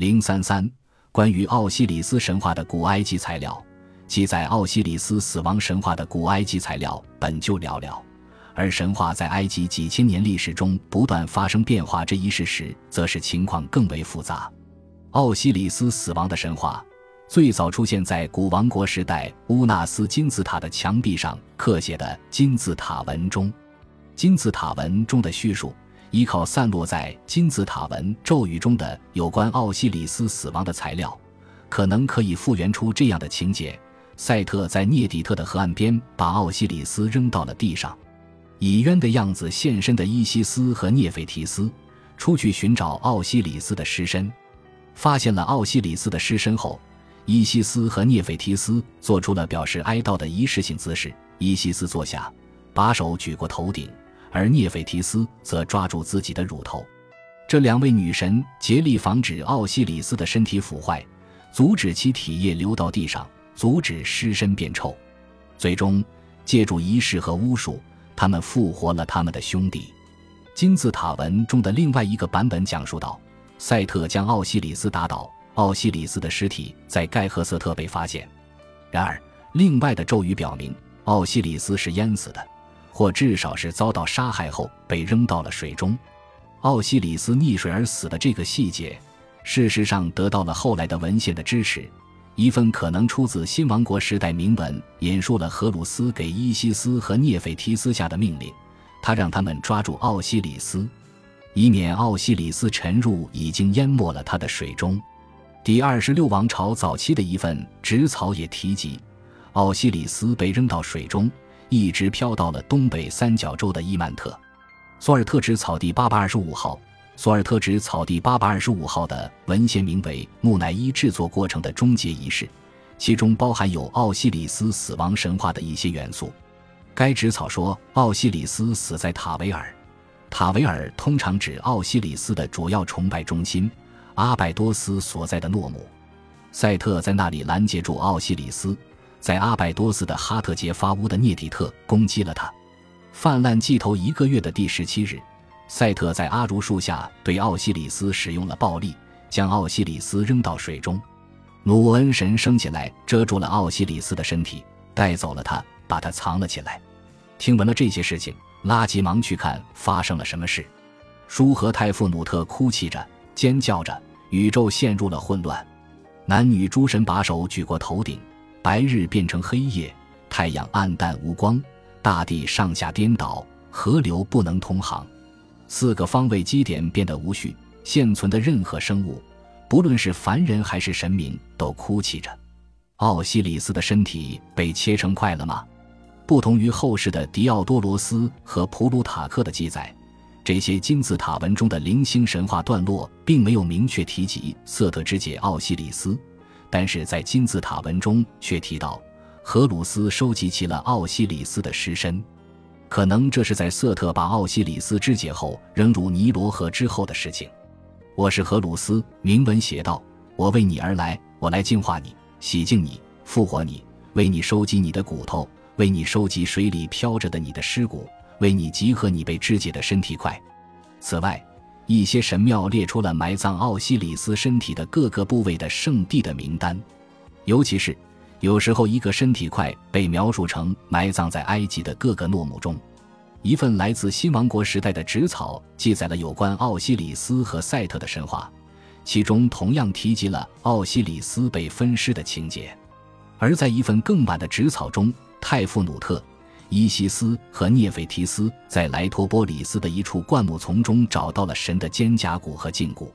零三三，关于奥西里斯神话的古埃及材料，记载奥西里斯死亡神话的古埃及材料本就寥寥，而神话在埃及几千年历史中不断发生变化这一事实，则是情况更为复杂。奥西里斯死亡的神话最早出现在古王国时代乌纳斯金字塔的墙壁上刻写的金字塔文中，金字塔文中的叙述。依靠散落在金字塔文咒语中的有关奥西里斯死亡的材料，可能可以复原出这样的情节：赛特在涅底特的河岸边把奥西里斯扔到了地上，以冤的样子现身的伊西斯和涅斐提斯出去寻找奥西里斯的尸身，发现了奥西里斯的尸身后，伊西斯和涅斐提斯做出了表示哀悼的仪式性姿势。伊西斯坐下，把手举过头顶。而涅斐提斯则抓住自己的乳头，这两位女神竭力防止奥西里斯的身体腐坏，阻止其体液流到地上，阻止尸身变臭。最终，借助仪式和巫术，他们复活了他们的兄弟。金字塔文中的另外一个版本讲述道：赛特将奥西里斯打倒，奥西里斯的尸体在盖赫瑟特被发现。然而，另外的咒语表明，奥西里斯是淹死的。或至少是遭到杀害后被扔到了水中，奥西里斯溺水而死的这个细节，事实上得到了后来的文献的支持。一份可能出自新王国时代铭文引述了荷鲁斯给伊西斯和涅斐提斯下的命令，他让他们抓住奥西里斯，以免奥西里斯沉入已经淹没了他的水中。第二十六王朝早期的一份纸草也提及，奥西里斯被扔到水中。一直飘到了东北三角洲的伊曼特，索尔特纸草地八百二十五号。索尔特纸草地八百二十五号的文献名为木乃伊制作过程的终结仪式，其中包含有奥西里斯死亡神话的一些元素。该纸草说，奥西里斯死在塔维尔，塔维尔通常指奥西里斯的主要崇拜中心——阿拜多斯所在的诺姆。赛特在那里拦截住奥西里斯。在阿拜多斯的哈特杰发屋的涅底特攻击了他。泛滥季头一个月的第十七日，赛特在阿如树下对奥西里斯使用了暴力，将奥西里斯扔到水中。努恩神升起来，遮住了奥西里斯的身体，带走了他，把他藏了起来。听闻了这些事情，拉急忙去看发生了什么事。舒和泰夫努特哭泣着，尖叫着，宇宙陷入了混乱。男女诸神把手举过头顶。白日变成黑夜，太阳暗淡无光，大地上下颠倒，河流不能通航，四个方位基点变得无序。现存的任何生物，不论是凡人还是神明，都哭泣着。奥西里斯的身体被切成块了吗？不同于后世的狄奥多罗斯和普鲁塔克的记载，这些金字塔文中的零星神话段落并没有明确提及瑟特之姐奥西里斯。但是在金字塔文中却提到，荷鲁斯收集齐了奥西里斯的尸身，可能这是在瑟特把奥西里斯肢解后扔入尼罗河之后的事情。我是荷鲁斯，铭文写道：“我为你而来，我来净化你，洗净你，复活你，为你收集你的骨头，为你收集水里飘着的你的尸骨，为你集合你被肢解的身体块。”此外。一些神庙列出了埋葬奥西里斯身体的各个部位的圣地的名单，尤其是有时候一个身体块被描述成埋葬在埃及的各个诺姆中。一份来自新王国时代的纸草记载了有关奥西里斯和赛特的神话，其中同样提及了奥西里斯被分尸的情节。而在一份更晚的纸草中，泰夫努特。伊西斯和涅斐提斯在莱托波里斯的一处灌木丛中找到了神的肩胛骨和胫骨。